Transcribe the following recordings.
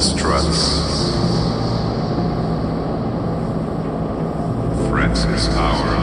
struts his hour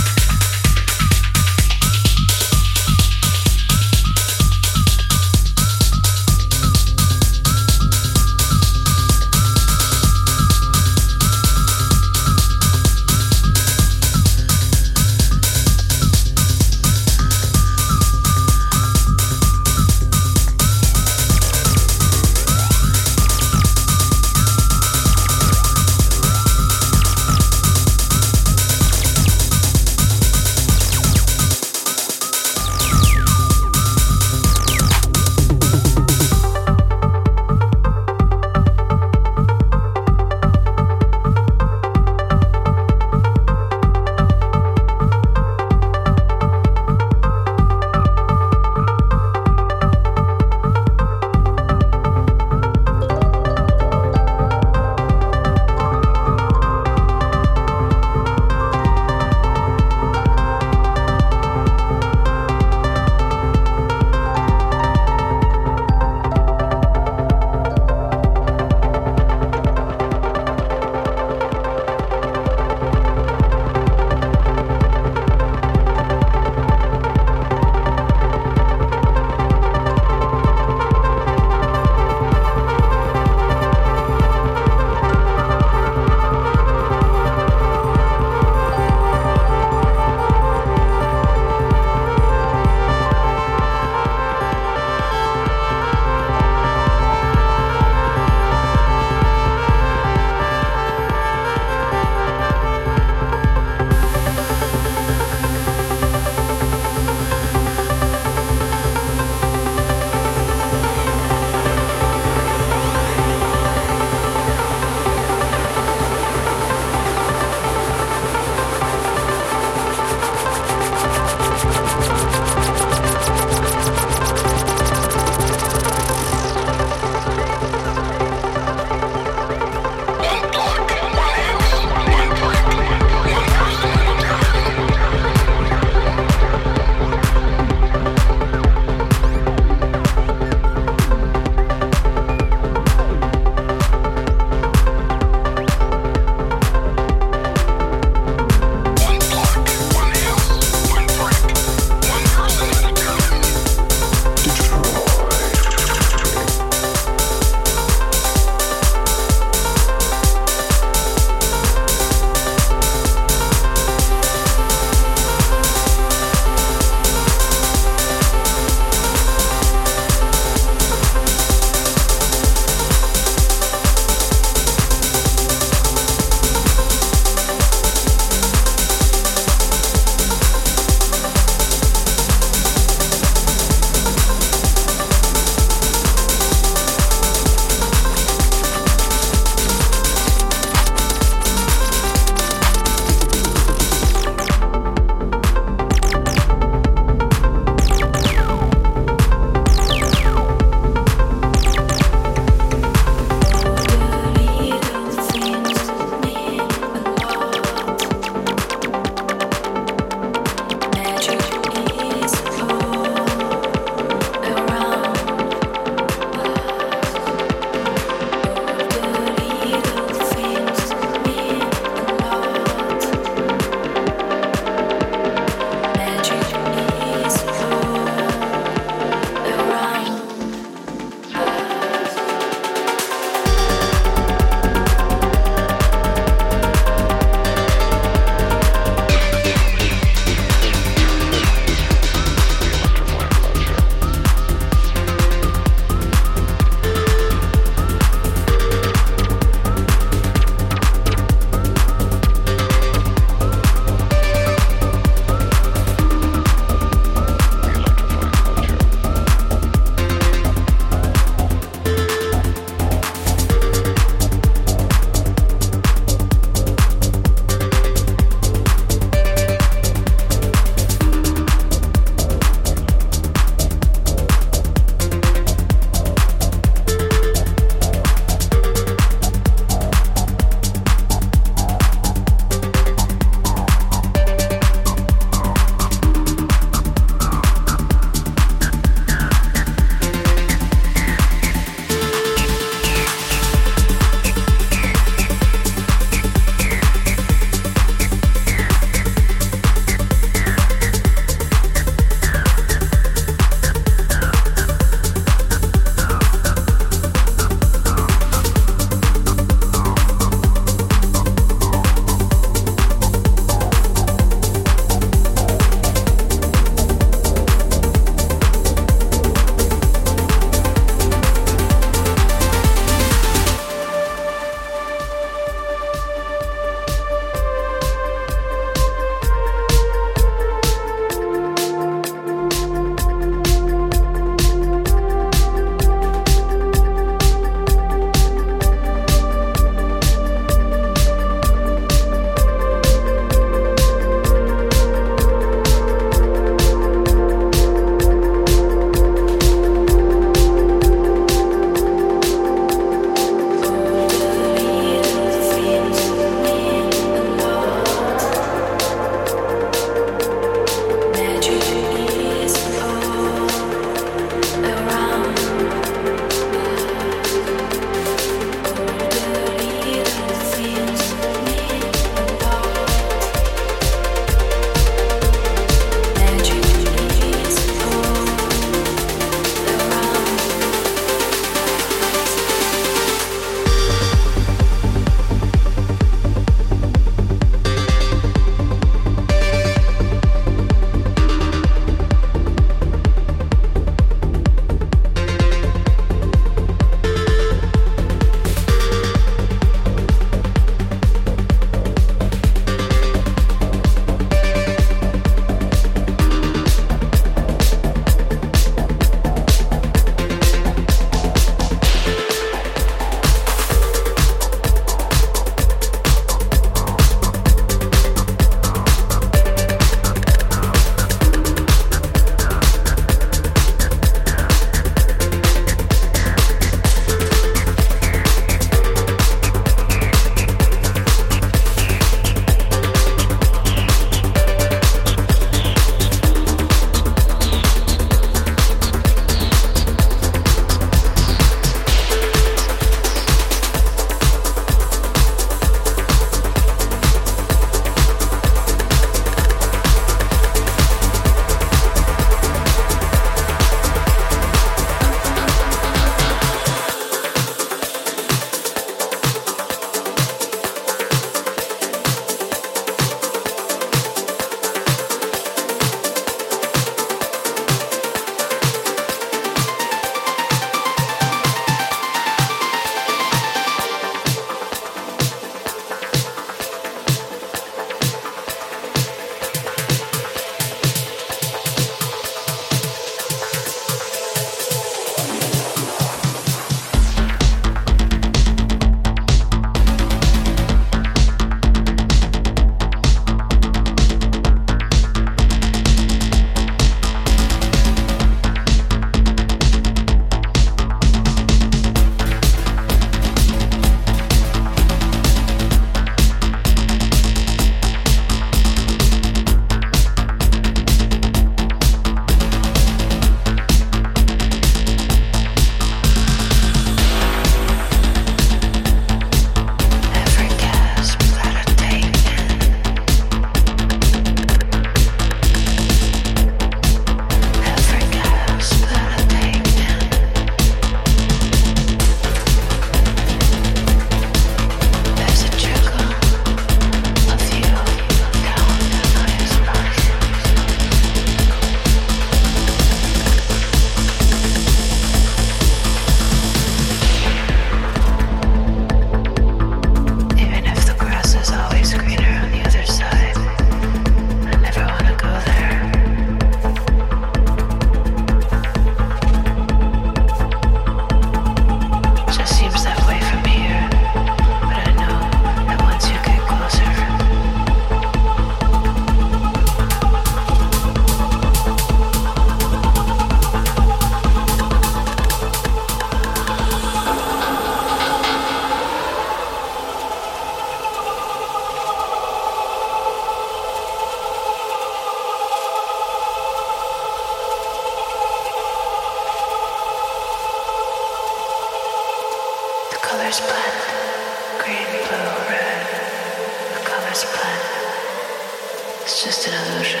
It's just an illusion.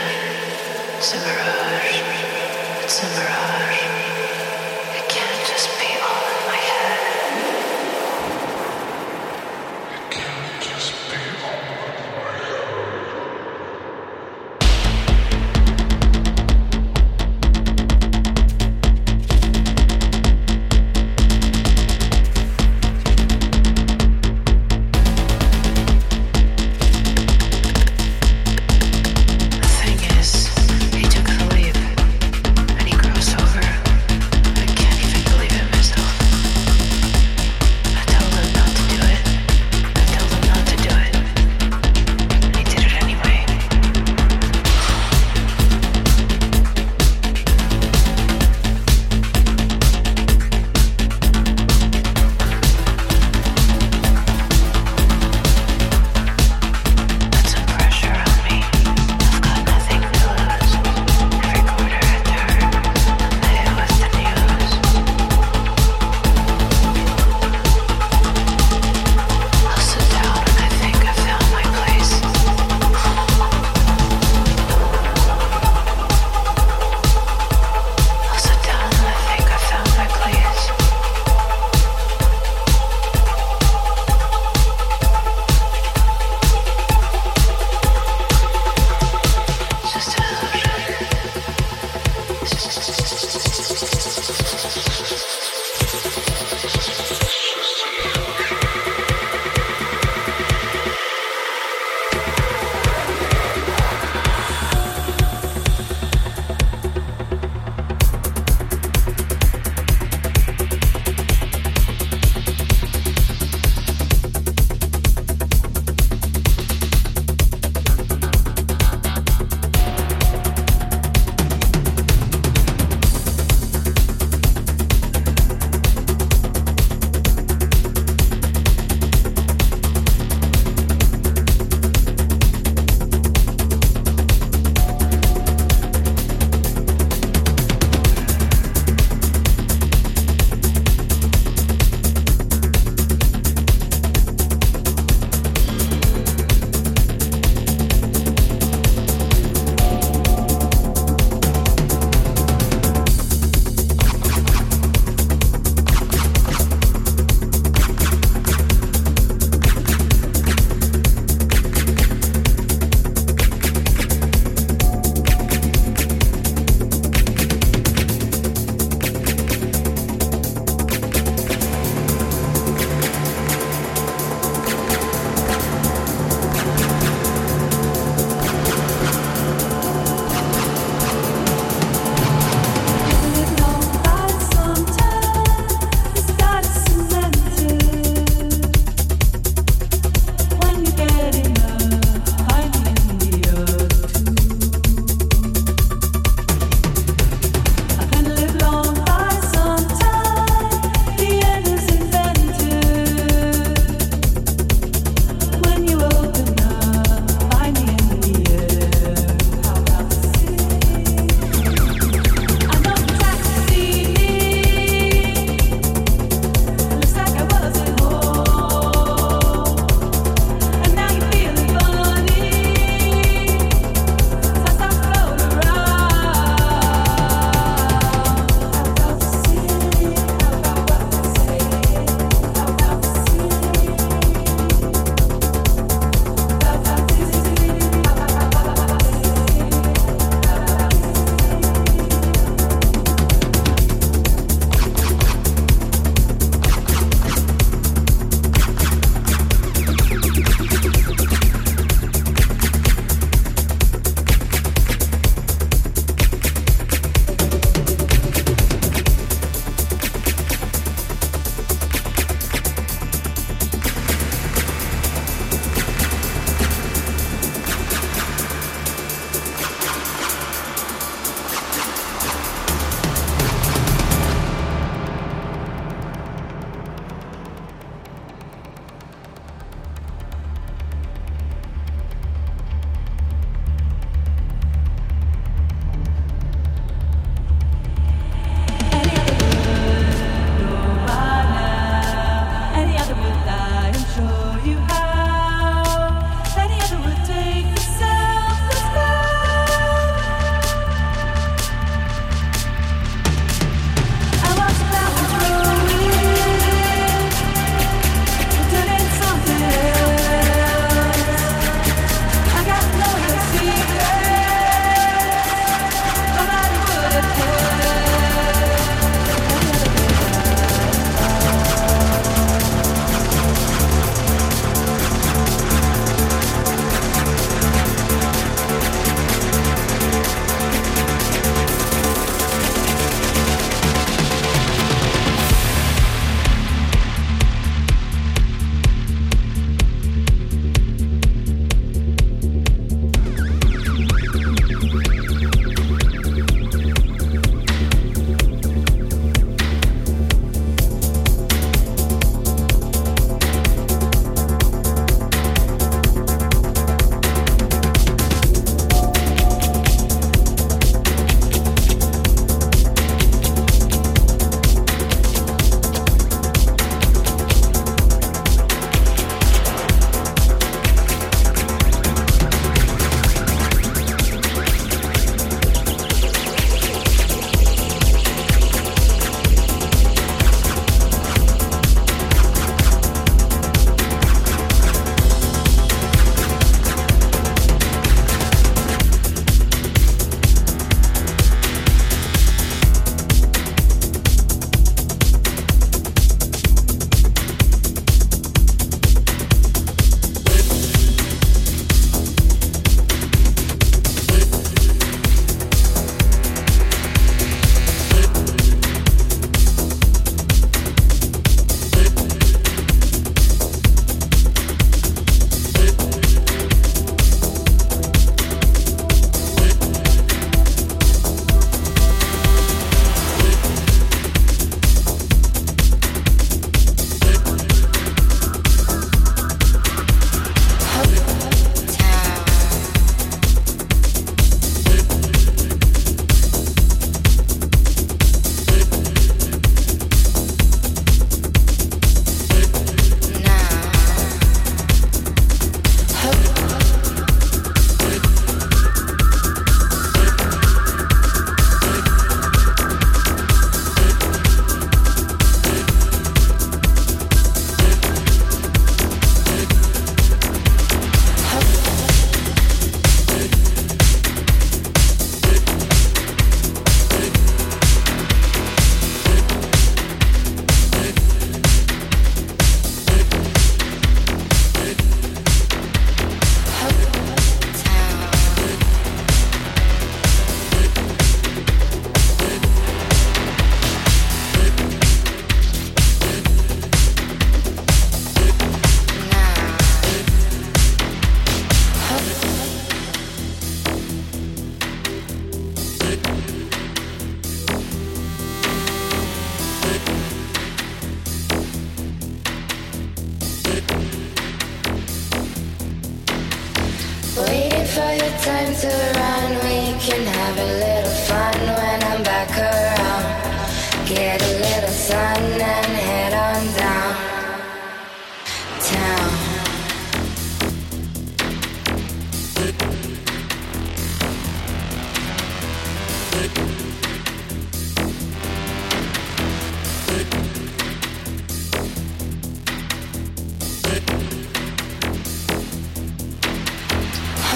It's a mirage. It's a mirage.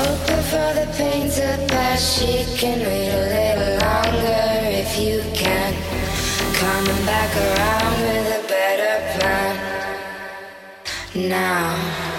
Hoping for the pain to pass. She can wait a little longer if you can. Coming back around with a better plan. Now.